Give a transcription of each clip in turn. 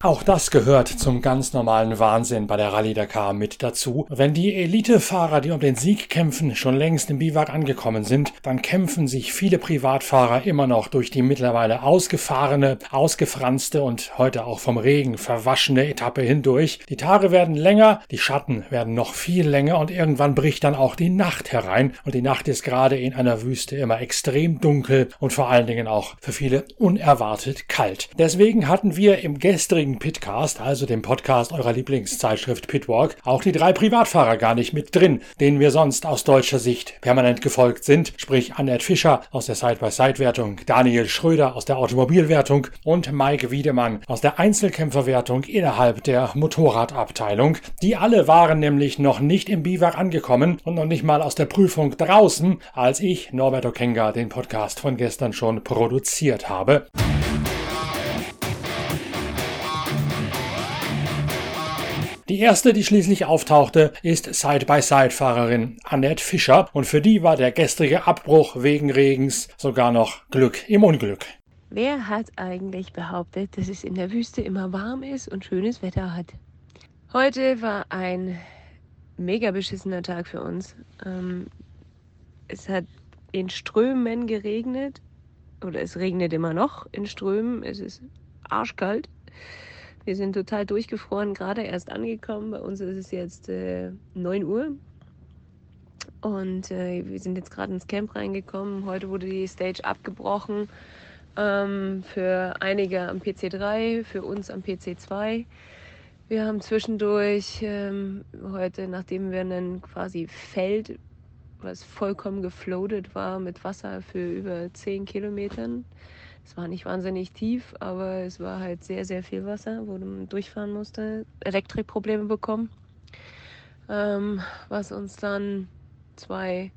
Auch das gehört zum ganz normalen Wahnsinn bei der Rallye Dakar mit dazu. Wenn die Elitefahrer, die um den Sieg kämpfen, schon längst im Biwak angekommen sind, dann kämpfen sich viele Privatfahrer immer noch durch die mittlerweile ausgefahrene, ausgefranste und heute auch vom Regen verwaschene Etappe hindurch. Die Tage werden länger, die Schatten werden noch viel länger und irgendwann bricht dann auch die Nacht herein. Und die Nacht ist gerade in einer Wüste immer extrem dunkel und vor allen Dingen auch für viele unerwartet kalt. Deswegen hatten wir im gestrigen Pitcast, also dem Podcast eurer Lieblingszeitschrift Pitwalk, auch die drei Privatfahrer gar nicht mit drin, denen wir sonst aus deutscher Sicht permanent gefolgt sind, sprich Annette Fischer aus der Side-by-Side-Wertung, Daniel Schröder aus der Automobilwertung und Mike Wiedemann aus der Einzelkämpferwertung innerhalb der Motorradabteilung. Die alle waren nämlich noch nicht im Biwak angekommen und noch nicht mal aus der Prüfung draußen, als ich, Norbert Okenga, den Podcast von gestern schon produziert habe. Die erste, die schließlich auftauchte, ist Side-by-Side-Fahrerin Annette Fischer und für die war der gestrige Abbruch wegen Regens sogar noch Glück im Unglück. Wer hat eigentlich behauptet, dass es in der Wüste immer warm ist und schönes Wetter hat? Heute war ein mega beschissener Tag für uns. Ähm, es hat in Strömen geregnet oder es regnet immer noch in Strömen. Es ist arschkalt. Wir sind total durchgefroren, gerade erst angekommen. Bei uns ist es jetzt äh, 9 Uhr. Und äh, wir sind jetzt gerade ins Camp reingekommen. Heute wurde die Stage abgebrochen. Ähm, für einige am PC3, für uns am PC2. Wir haben zwischendurch ähm, heute, nachdem wir ein quasi Feld, was vollkommen gefloatet war mit Wasser für über 10 Kilometern, es war nicht wahnsinnig tief, aber es war halt sehr, sehr viel Wasser, wo man durchfahren musste. Elektrikprobleme bekommen, ähm, was uns dann zwei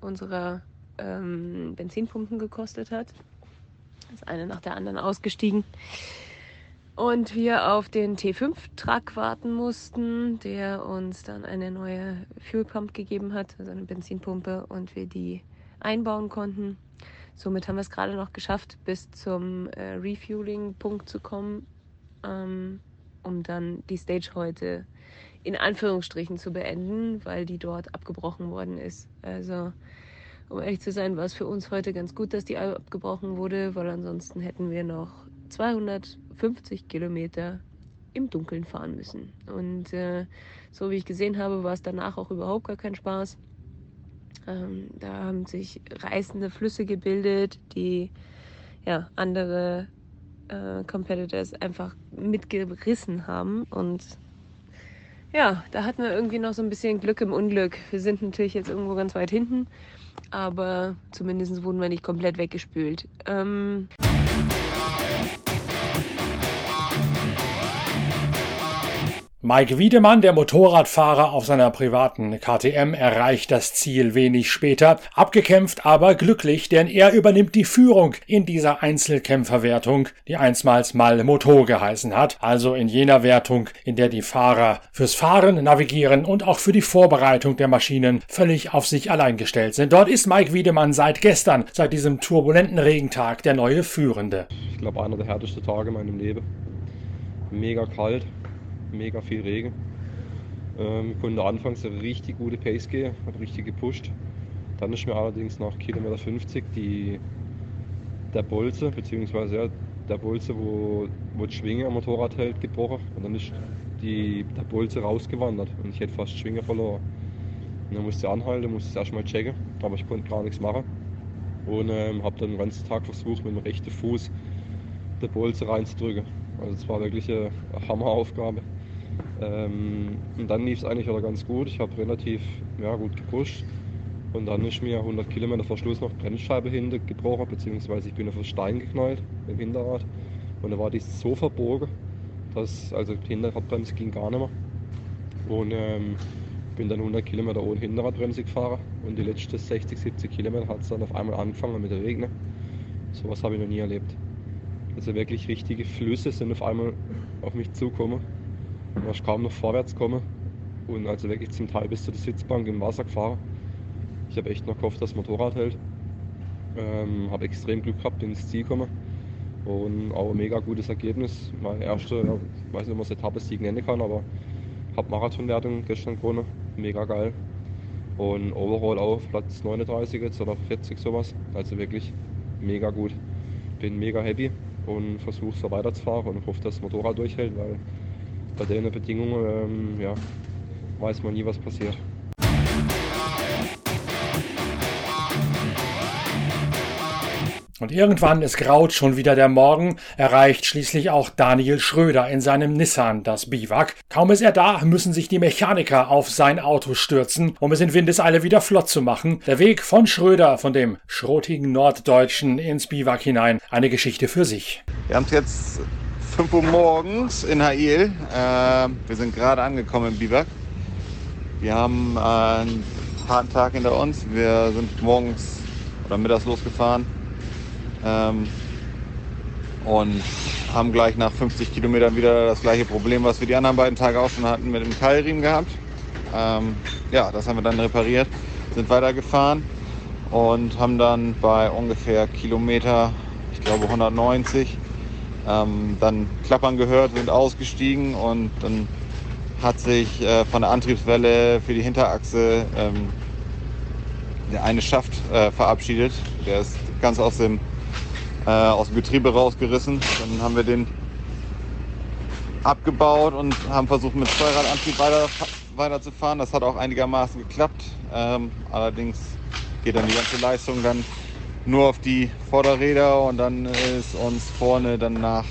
unserer ähm, Benzinpumpen gekostet hat. Ist eine nach der anderen ausgestiegen. Und wir auf den T5-Truck warten mussten, der uns dann eine neue Fuel Pump gegeben hat, also eine Benzinpumpe, und wir die einbauen konnten. Somit haben wir es gerade noch geschafft, bis zum äh, Refueling-Punkt zu kommen, ähm, um dann die Stage heute in Anführungsstrichen zu beenden, weil die dort abgebrochen worden ist. Also, um ehrlich zu sein, war es für uns heute ganz gut, dass die abgebrochen wurde, weil ansonsten hätten wir noch 250 Kilometer im Dunkeln fahren müssen. Und äh, so wie ich gesehen habe, war es danach auch überhaupt gar kein Spaß. Ähm, da haben sich reißende Flüsse gebildet, die ja, andere äh, Competitors einfach mitgerissen haben. Und ja, da hatten wir irgendwie noch so ein bisschen Glück im Unglück. Wir sind natürlich jetzt irgendwo ganz weit hinten, aber zumindest wurden wir nicht komplett weggespült. Ähm Mike Wiedemann, der Motorradfahrer auf seiner privaten KTM, erreicht das Ziel wenig später, abgekämpft aber glücklich, denn er übernimmt die Führung in dieser Einzelkämpferwertung, die einstmals mal Moto geheißen hat, also in jener Wertung, in der die Fahrer fürs Fahren, Navigieren und auch für die Vorbereitung der Maschinen völlig auf sich allein gestellt sind. Dort ist Mike Wiedemann seit gestern, seit diesem turbulenten Regentag, der neue Führende. Ich glaube, einer der härtesten Tage in meinem Leben. Mega kalt, mega viel Regen. Ähm, konnte anfangs eine richtig gute Pace gehen, hat richtig gepusht. Dann ist mir allerdings nach Kilometer 50 die, der Bolze, beziehungsweise ja, der Bolze, wo, wo die Schwinge am Motorrad hält, gebrochen. Und dann ist die, der Bolze rausgewandert und ich hätte fast Schwinge verloren. Und dann musste ich anhalten, musste es erstmal checken, aber ich konnte gar nichts machen. Und ähm, habe dann den ganzen Tag versucht, mit dem rechten Fuß der Bolze reinzudrücken. Also es war wirklich eine Hammeraufgabe. Ähm, und dann lief es eigentlich wieder ganz gut. Ich habe relativ ja, gut gepusht. Und dann ist mir 100 Kilometer vor Schluss noch Bremsscheibe hinten gebrochen, beziehungsweise ich bin auf einen Stein geknallt im Hinterrad. Und da war die so verbogen, dass also die Hinterradbremse ging gar nicht mehr. Und ähm, bin dann 100 Kilometer ohne Hinterradbremse gefahren. Und die letzten 60, 70 Kilometer hat es dann auf einmal angefangen mit der Regnen. Sowas habe ich noch nie erlebt. Also wirklich richtige Flüsse sind auf einmal auf mich zugekommen und ich kaum noch vorwärts komme und also wirklich zum Teil bis zu der Sitzbank im Wasser gefahren. Ich habe echt noch gehofft, dass das Motorrad hält. Ähm, habe extrem Glück gehabt, bin ins Ziel gekommen. Und auch ein mega gutes Ergebnis. Mein erster, ja, ich weiß nicht, ob man es Etappe-Sieg nennen kann, aber habe Marathonwertung gestern gewonnen. Mega geil. Und overall auf Platz 39 jetzt oder 40 sowas. Also wirklich mega gut. Bin mega happy und versuche so weiterzufahren und hoffe, dass das Motorrad durchhält, weil bei den Bedingungen ähm, ja, weiß man nie, was passiert. Und irgendwann, es graut schon wieder der Morgen, erreicht schließlich auch Daniel Schröder in seinem Nissan das Biwak. Kaum ist er da, müssen sich die Mechaniker auf sein Auto stürzen, um es in Windeseile wieder flott zu machen. Der Weg von Schröder, von dem schrotigen Norddeutschen ins Biwak hinein, eine Geschichte für sich. Wir haben es jetzt 5 Uhr morgens in Hail. Äh, wir sind gerade angekommen im Biwak. Wir haben äh, einen harten Tag hinter uns. Wir sind morgens oder mittags losgefahren ähm, und haben gleich nach 50 Kilometern wieder das gleiche Problem, was wir die anderen beiden Tage auch schon hatten, mit dem Keilriemen gehabt. Ähm, ja, das haben wir dann repariert, sind weitergefahren und haben dann bei ungefähr Kilometer, ich glaube 190, ähm, dann Klappern gehört, sind ausgestiegen und dann hat sich äh, von der Antriebswelle für die Hinterachse ähm, der eine Schaft äh, verabschiedet. Der ist ganz aus dem äh, aus dem Getriebe rausgerissen. Dann haben wir den abgebaut und haben versucht mit Steuerradantrieb weiter, weiterzufahren. Das hat auch einigermaßen geklappt. Ähm, allerdings geht dann die ganze Leistung dann nur auf die Vorderräder und dann ist uns vorne dann nach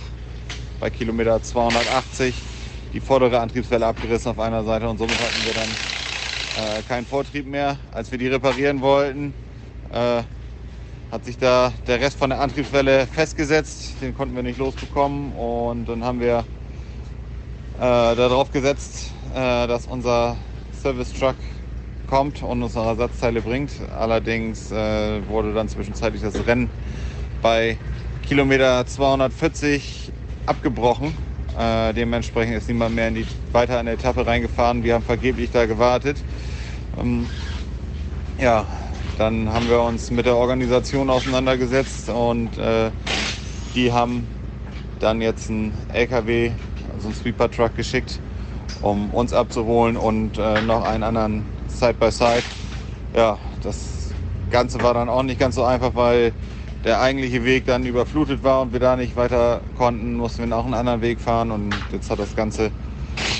bei Kilometer 280 die vordere Antriebswelle abgerissen auf einer Seite und somit hatten wir dann äh, keinen Vortrieb mehr. Als wir die reparieren wollten, äh, hat sich da der Rest von der Antriebswelle festgesetzt. Den konnten wir nicht losbekommen und dann haben wir äh, darauf gesetzt, äh, dass unser Service Truck kommt und uns noch Ersatzteile bringt. Allerdings äh, wurde dann zwischenzeitlich das Rennen bei Kilometer 240 abgebrochen. Äh, dementsprechend ist niemand mehr in die, weiter in die Etappe reingefahren. Wir haben vergeblich da gewartet. Ähm, ja, dann haben wir uns mit der Organisation auseinandergesetzt und äh, die haben dann jetzt einen LKW, also einen Sweeper Truck geschickt, um uns abzuholen und äh, noch einen anderen Side by Side. Ja, das Ganze war dann auch nicht ganz so einfach, weil der eigentliche Weg dann überflutet war und wir da nicht weiter konnten, mussten wir noch einen anderen Weg fahren und jetzt hat das Ganze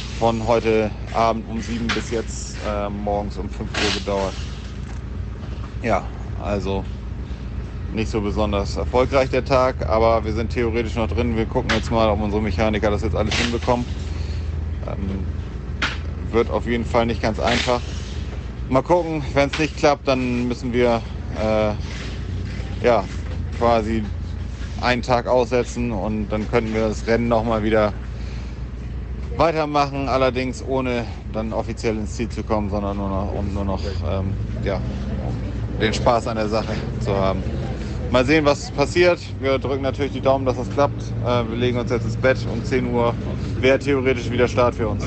von heute Abend um sieben bis jetzt äh, morgens um 5 Uhr gedauert. Ja, also nicht so besonders erfolgreich der Tag, aber wir sind theoretisch noch drin. Wir gucken jetzt mal, ob unsere Mechaniker das jetzt alles hinbekommen. Ähm, wird auf jeden Fall nicht ganz einfach. Mal gucken, wenn es nicht klappt, dann müssen wir äh, ja quasi einen Tag aussetzen und dann könnten wir das Rennen nochmal wieder weitermachen, allerdings ohne dann offiziell ins Ziel zu kommen, sondern nur noch, um nur noch ähm, ja, den Spaß an der Sache zu haben. Mal sehen, was passiert. Wir drücken natürlich die Daumen, dass das klappt. Äh, wir legen uns jetzt ins Bett. Um 10 Uhr wäre theoretisch wieder Start für uns.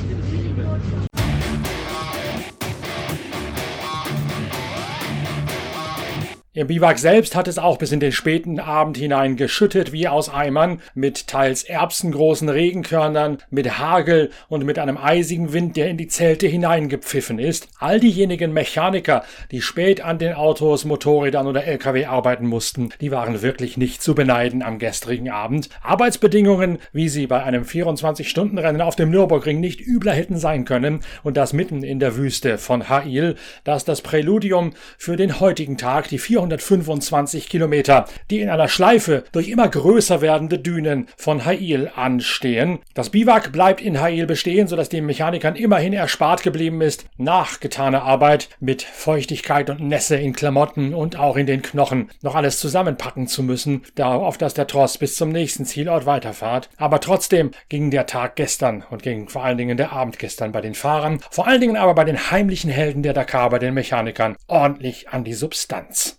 Im Biwak selbst hat es auch bis in den späten Abend hinein geschüttet wie aus Eimern, mit teils erbsengroßen Regenkörnern, mit Hagel und mit einem eisigen Wind, der in die Zelte hineingepfiffen ist. All diejenigen Mechaniker, die spät an den Autos, Motorrädern oder LKW arbeiten mussten, die waren wirklich nicht zu beneiden am gestrigen Abend. Arbeitsbedingungen, wie sie bei einem 24-Stunden-Rennen auf dem Nürburgring nicht übler hätten sein können, und das mitten in der Wüste von Hail, das das Präludium für den heutigen Tag, die 400 425 Kilometer, die in einer Schleife durch immer größer werdende Dünen von Hail anstehen. Das Biwak bleibt in Hail bestehen, sodass den Mechanikern immerhin erspart geblieben ist, nach getaner Arbeit mit Feuchtigkeit und Nässe in Klamotten und auch in den Knochen noch alles zusammenpacken zu müssen, darauf, dass der Tross bis zum nächsten Zielort weiterfahrt. Aber trotzdem ging der Tag gestern und ging vor allen Dingen der Abend gestern bei den Fahrern, vor allen Dingen aber bei den heimlichen Helden der Dakar, bei den Mechanikern, ordentlich an die Substanz.